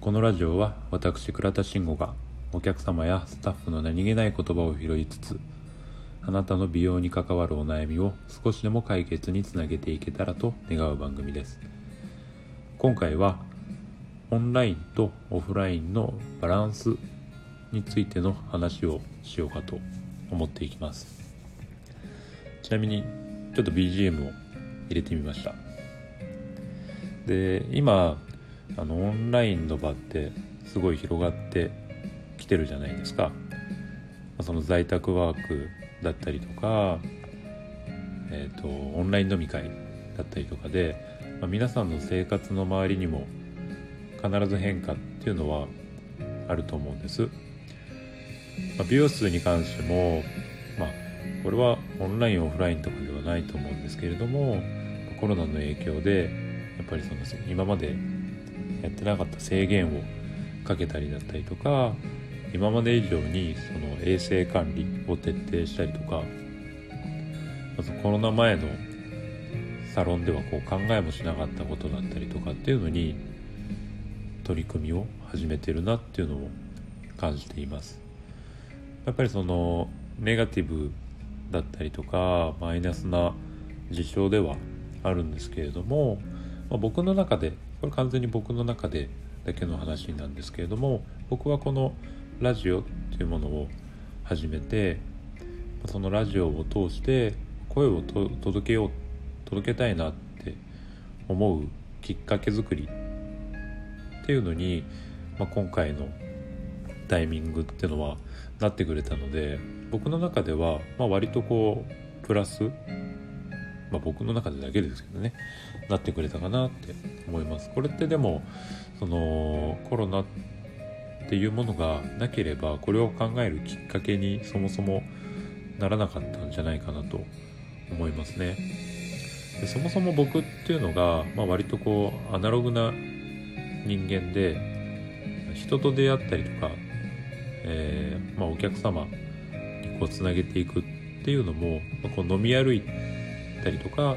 このラジオは私倉田慎吾がお客様やスタッフの何気ない言葉を拾いつつあなたの美容に関わるお悩みを少しでも解決につなげていけたらと願う番組です。今回はオンラインとオフラインのバランスについての話をしようかと思っていきます。ちなみにちょっと BGM を入れてみました。で今あのオンラインの場ってすごい広がってきてるじゃないですか。その在宅ワークだったりとか、えーと、オンライン飲み会だったりとかで、まあ、皆さんの生活の周りにも必ず変化っていうのはあると思うんです、まあ、美容室に関してもまあこれはオンラインオフラインとかではないと思うんですけれどもコロナの影響でやっぱりその今までやってなかった制限をかけたりだったりとか今まで以上にその衛生管理を徹底したりとかまずコロナ前のサロンではこう考えもしなかったことだったりとかっていうのに取り組みを始めてるなっていうのを感じています。やっぱりそのネガティブだったりとかマイナスな事象ではあるんですけれども、まあ、僕の中でこれ完全に僕の中でだけの話なんですけれども僕はこのラジオっていうものを始めてそのラジオを通して声を届けよう届けたいなって思うきっかけ作りっていうのに、まあ、今回のタイミングっていうのはなってくれたので僕の中では、まあ、割とこうプラス、まあ、僕の中でだけですけどねなってくれたかなって思います。これってでもそのコロナっていうものがなければこれを考えるきっかけにそもそもならなかったんじゃないかなと思いますね。でそもそも僕っていうのが、まあ、割とこうアナログな人間で人と出会ったりとか、えー、まあ、お客様にこうつなげていくっていうのも、まあ、こう飲み歩いたりとか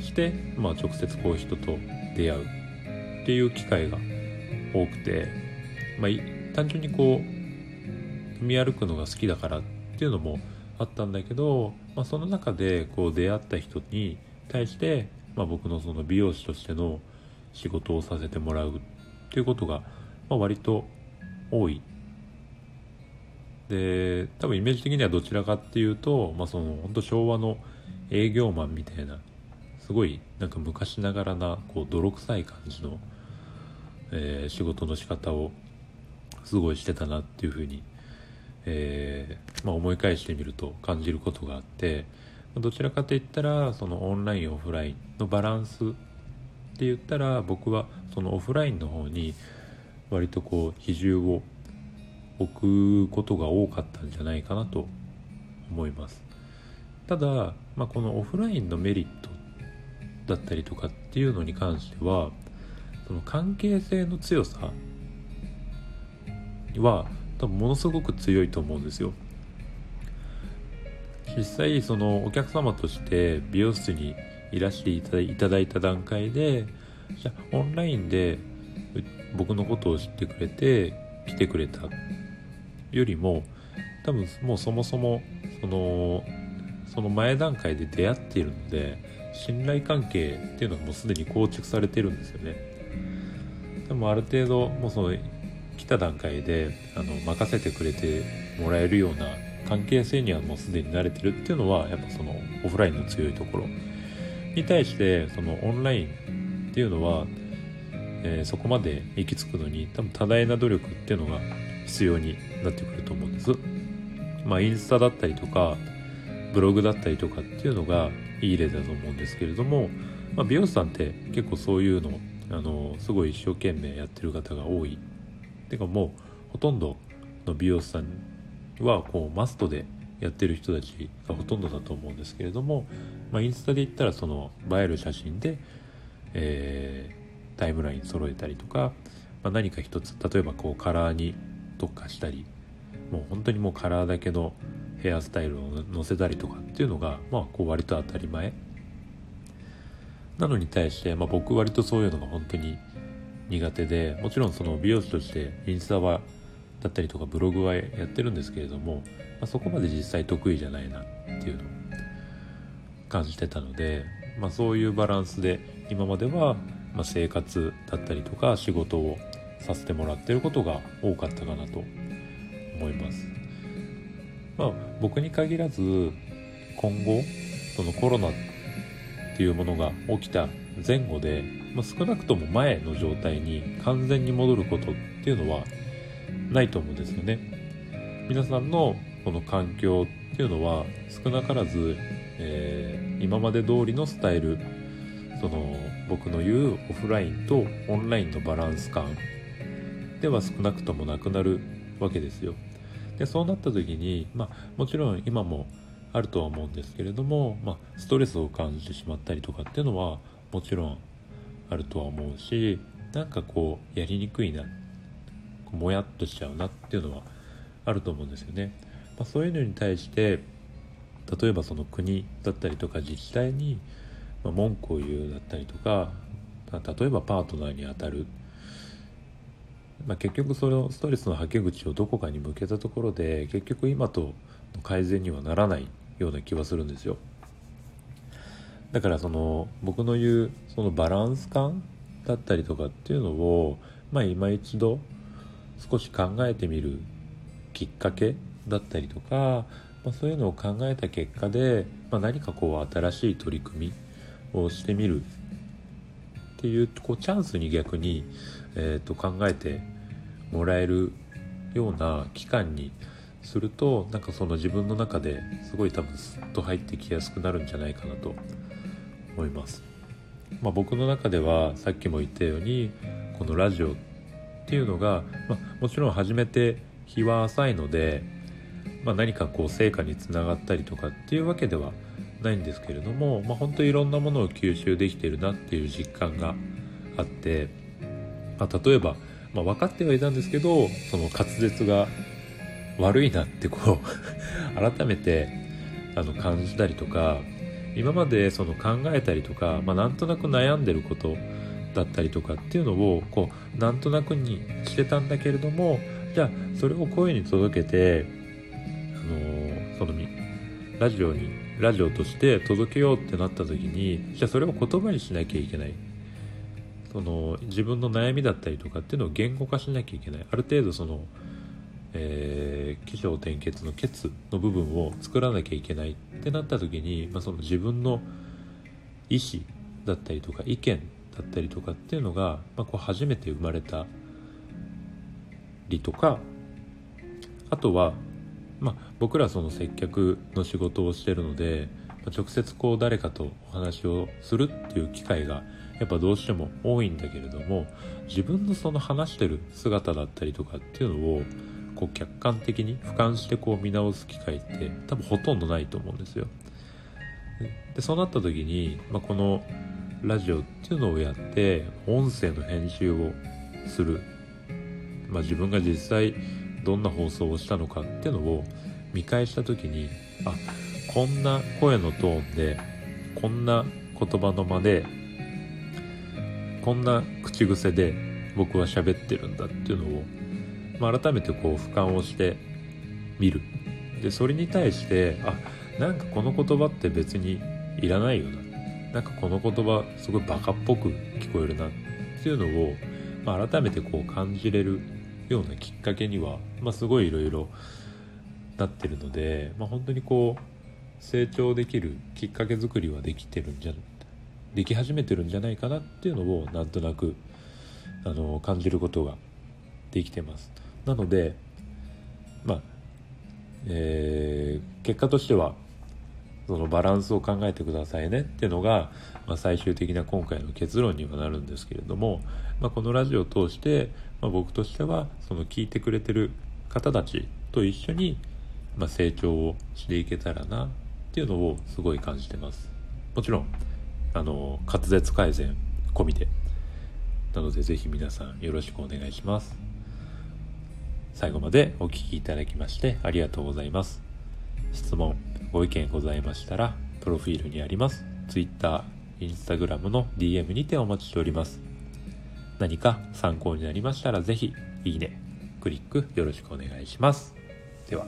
して、まあ、直接こう人と出会うっていう機会が多くて、まあ、単純にこう飲み歩くのが好きだからっていうのもあったんだけど、まあ、その中でこう出会った人に対して、まあ、僕のその美容師としての仕事をさせてもらうっていうことが、まあ、割と多い。で多分イメージ的にはどちらかっていうと、まあ、その本当昭和の営業マンみたいなすごいなんか昔ながらなこう泥臭い感じのえー、仕事の仕方をすごいしてたなっていうふうに、えー、まあ、思い返してみると感じることがあってどちらかといったらそのオンラインオフラインのバランスって言ったら僕はそのオフラインの方に割とこう比重を置くことが多かったんじゃないかなと思います。ただ、まあ、このオフラインのメリットだったりとかっていうのに関してはその関係性の強さは多分ものすごく強いと思うんですよ。実際そのお客様として美容室にいらしていただいた段階でじゃオンラインで僕のことを知ってくれて来てくれたよりも多分もうそもそもそのその前段階で出会っているので信頼関係っていうのがもうすでに構築されてるんですよねでもある程度もうその来た段階であの任せてくれてもらえるような関係性にはもうすでに慣れてるっていうのはやっぱそのオフラインの強いところに対してそのオンラインっていうのは、えー、そこまで行き着くのに多分多大な努力っていうのが必要になってくると思うんです。まあインスタだったりとかブログだったりとかっていうのがいい例だと思うんですけれども、まあ、美容師さんって結構そういうのあのすごい一生懸命やってる方が多い。てかもうほとんどの美容師さんはこうマストでやってる人たちがほとんどだと思うんですけれども、まあ、インスタで言ったらその映える写真で、えー、タイムライン揃えたりとか、まあ、何か一つ例えばこうカラーに特化したりもう本当にもうカラーだけのヘアスタイルを載せたりとかっていうのが、まあ、こう割と当たり前なのに対して、まあ、僕割とそういうのが本当に苦手でもちろんその美容師としてインスタはだったりとかブログはやってるんですけれども、まあ、そこまで実際得意じゃないなっていうのを感じてたので、まあ、そういうバランスで今まではま生活だったりとか仕事をさせてもらってることが多かったかなと思います。まあ、僕に限らず今後そのコロナっていうものが起きた前後で、まあ、少なくとも前の状態に完全に戻ることっていうのはないと思うんですよね。皆さんのこの環境っていうのは少なからず、えー、今まで通りのスタイルその僕の言うオフラインとオンラインのバランス感では少なくともなくなるわけですよ。でそうなった時に、まあ、もちろん今もあるとは思うんですけれども、まあ、ストレスを感じてしまったりとかっていうのはもちろんあるとは思うしなんかこうやりにくいなもやっとしちゃうなっていうのはあると思うんですよね。まあ、そういうのに対して例えばその国だったりとか自治体に文句を言うだったりとか例えばパートナーにあたる、まあ、結局そのストレスのはけ口をどこかに向けたところで結局今との改善にはならないような気はするんですよ。だからその僕の言うそのバランス感だったりとかっていうのをまあ今一度少し考えてみるきっかけだったりとか、まあ、そういうのを考えた結果で、まあ、何かこう新しい取り組みをしてみる。っていうこうチャンスに逆に、えー、と考えてもらえるような期間にするとなんかその自分の中ですごい多分スッと入ってきやすくなるんじゃないかなと思います。まあ、僕の中ではさっきも言ったようにこのラジオっていうのが、まあ、もちろん始めて日は浅いので、まあ、何かこう成果につながったりとかっていうわけではないないんですけれども、まあ、本当いろんなものを吸収できてるなっていう実感があって、まあ、例えば、まあ、分かってはいたんですけどその滑舌が悪いなってこう 改めてあの感じたりとか今までその考えたりとか、まあ、なんとなく悩んでることだったりとかっていうのをこうなんとなくにしてたんだけれどもじゃあそれを声に届けて、あの、そのラジオにラジオとして届けようってなった時にじゃあそれを言葉にしなきゃいけない。その自分の悩みだったりとかっていうのを言語化しなきゃいけない。ある程度その、えー、起承転結のケツの部分を作らなきゃいけないってなった時に、まあ、その自分の意思だったりとか意見だったりとかっていうのが、まあ、こう初めて生まれたりとかあとは、まあ、僕らその接客の仕事をしてるので、まあ、直接こう誰かとお話をするっていう機会がやっぱどうしても多いんだけれども自分のその話してる姿だったりとかっていうのをこう客観的に俯瞰してこう見直す機会って多分ほとんどないと思うんですよ。でそうなった時に、まあ、このラジオっていうのをやって音声の編集をする、まあ、自分が実際どんな放送をしたのかっていうのを見返した時にあこんな声のトーンでこんな言葉の間でこんな口癖で僕は喋ってるんだっていうのを、まあ、改めてこう俯瞰をしてみる。でそれに対してあなんかこの言葉って別にいらないよな。なんかこの言葉すごいバカっぽく聞こえるなっていうのを、まあ、改めてこう感じれるようなきっかけには、まあ、すごいいろいろなってるので、まあ、本当にこう成長できるきっかけ作りはできてるんじゃでき始めてるんじゃないかなっていうのをなんとなくあの感じることができてます。なのでまあえー、結果としてはそのバランスを考えてくださいねっていうのが、まあ、最終的な今回の結論にはなるんですけれども、まあ、このラジオを通して、まあ、僕としてはその聞いてくれてる方たちと一緒に、まあ、成長をしていけたらなっていうのをすごい感じてます。もちろんあの滑舌改善込みで。なのでぜひ皆さんよろしくお願いします。最後までお聴きいただきましてありがとうございます。質問ご意見ございましたら、プロフィールにあります Twitter、Instagram の DM にてお待ちしております。何か参考になりましたら是非いいねクリックよろしくお願いしますでは